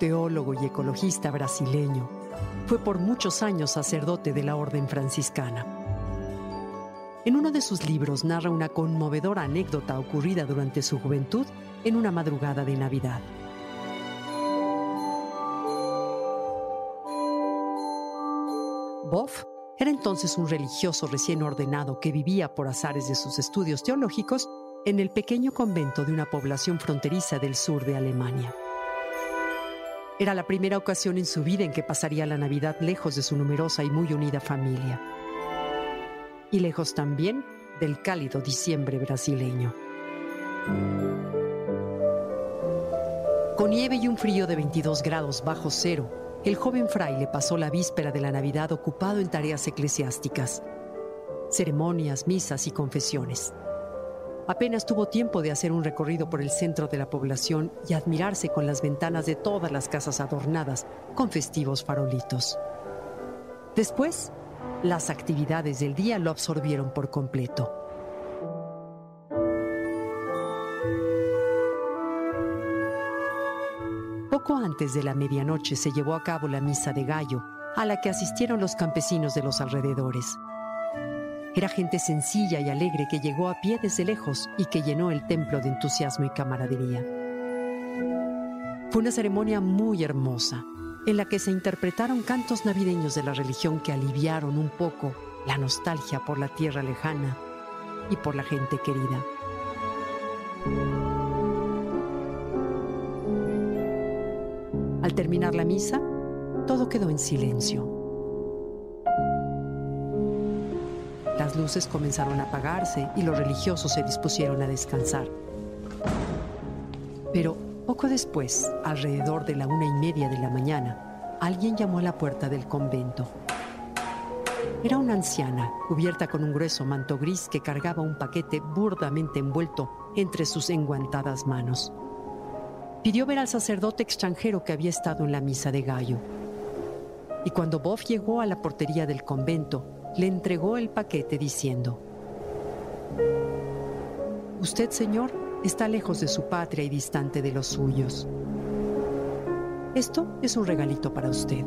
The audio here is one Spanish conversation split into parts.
teólogo y ecologista brasileño, fue por muchos años sacerdote de la Orden franciscana. En uno de sus libros narra una conmovedora anécdota ocurrida durante su juventud en una madrugada de Navidad. Boff era entonces un religioso recién ordenado que vivía por azares de sus estudios teológicos en el pequeño convento de una población fronteriza del sur de Alemania. Era la primera ocasión en su vida en que pasaría la Navidad lejos de su numerosa y muy unida familia. Y lejos también del cálido diciembre brasileño. Con nieve y un frío de 22 grados bajo cero, el joven fraile pasó la víspera de la Navidad ocupado en tareas eclesiásticas, ceremonias, misas y confesiones. Apenas tuvo tiempo de hacer un recorrido por el centro de la población y admirarse con las ventanas de todas las casas adornadas con festivos farolitos. Después, las actividades del día lo absorbieron por completo. Poco antes de la medianoche se llevó a cabo la misa de gallo, a la que asistieron los campesinos de los alrededores. Era gente sencilla y alegre que llegó a pie desde lejos y que llenó el templo de entusiasmo y camaradería. Fue una ceremonia muy hermosa, en la que se interpretaron cantos navideños de la religión que aliviaron un poco la nostalgia por la tierra lejana y por la gente querida. Al terminar la misa, todo quedó en silencio. Las luces comenzaron a apagarse y los religiosos se dispusieron a descansar. Pero poco después, alrededor de la una y media de la mañana, alguien llamó a la puerta del convento. Era una anciana, cubierta con un grueso manto gris que cargaba un paquete burdamente envuelto entre sus enguantadas manos. Pidió ver al sacerdote extranjero que había estado en la misa de gallo. Y cuando Bob llegó a la portería del convento, le entregó el paquete diciendo, Usted, Señor, está lejos de su patria y distante de los suyos. Esto es un regalito para usted.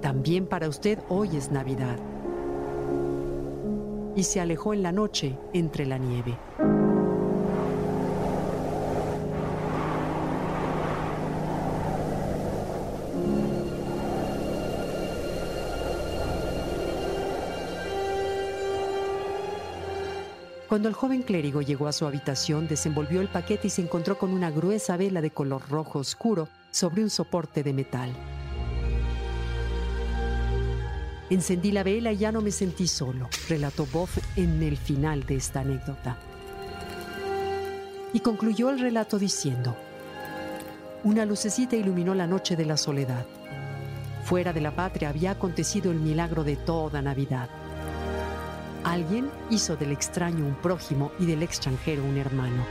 También para usted hoy es Navidad. Y se alejó en la noche entre la nieve. Cuando el joven clérigo llegó a su habitación, desenvolvió el paquete y se encontró con una gruesa vela de color rojo oscuro sobre un soporte de metal. Encendí la vela y ya no me sentí solo, relató Boff en el final de esta anécdota. Y concluyó el relato diciendo, una lucecita iluminó la noche de la soledad. Fuera de la patria había acontecido el milagro de toda Navidad. Alguien hizo del extraño un prójimo y del extranjero un hermano.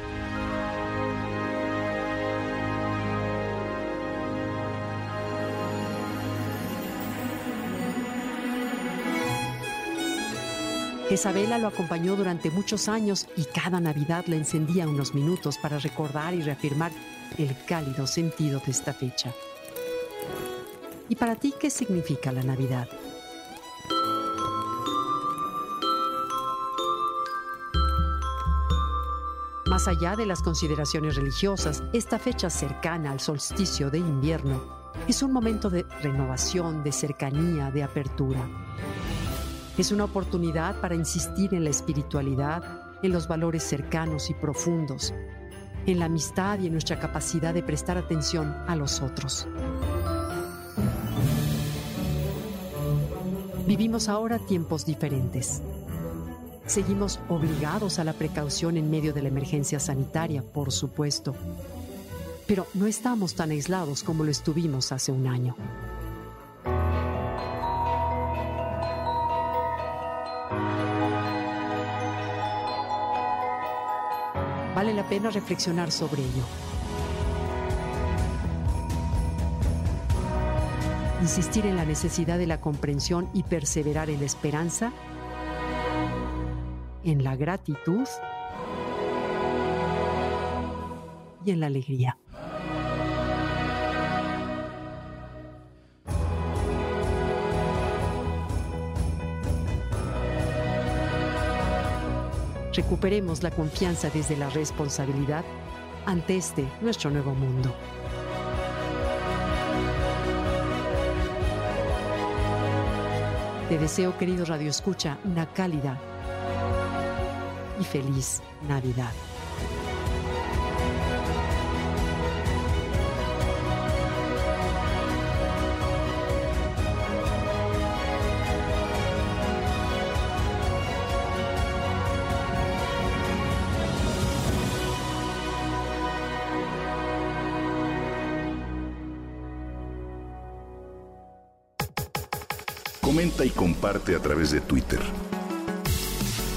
Esa vela lo acompañó durante muchos años y cada Navidad la encendía unos minutos para recordar y reafirmar el cálido sentido de esta fecha. ¿Y para ti qué significa la Navidad? Más allá de las consideraciones religiosas, esta fecha cercana al solsticio de invierno es un momento de renovación, de cercanía, de apertura. Es una oportunidad para insistir en la espiritualidad, en los valores cercanos y profundos, en la amistad y en nuestra capacidad de prestar atención a los otros. Vivimos ahora tiempos diferentes. Seguimos obligados a la precaución en medio de la emergencia sanitaria, por supuesto. pero no estamos tan aislados como lo estuvimos hace un año. Vale la pena reflexionar sobre ello. Insistir en la necesidad de la comprensión y perseverar en la esperanza, en la gratitud y en la alegría. Recuperemos la confianza desde la responsabilidad ante este nuestro nuevo mundo. Te deseo, querido Radio Escucha, una cálida y feliz Navidad. Comenta y comparte a través de Twitter.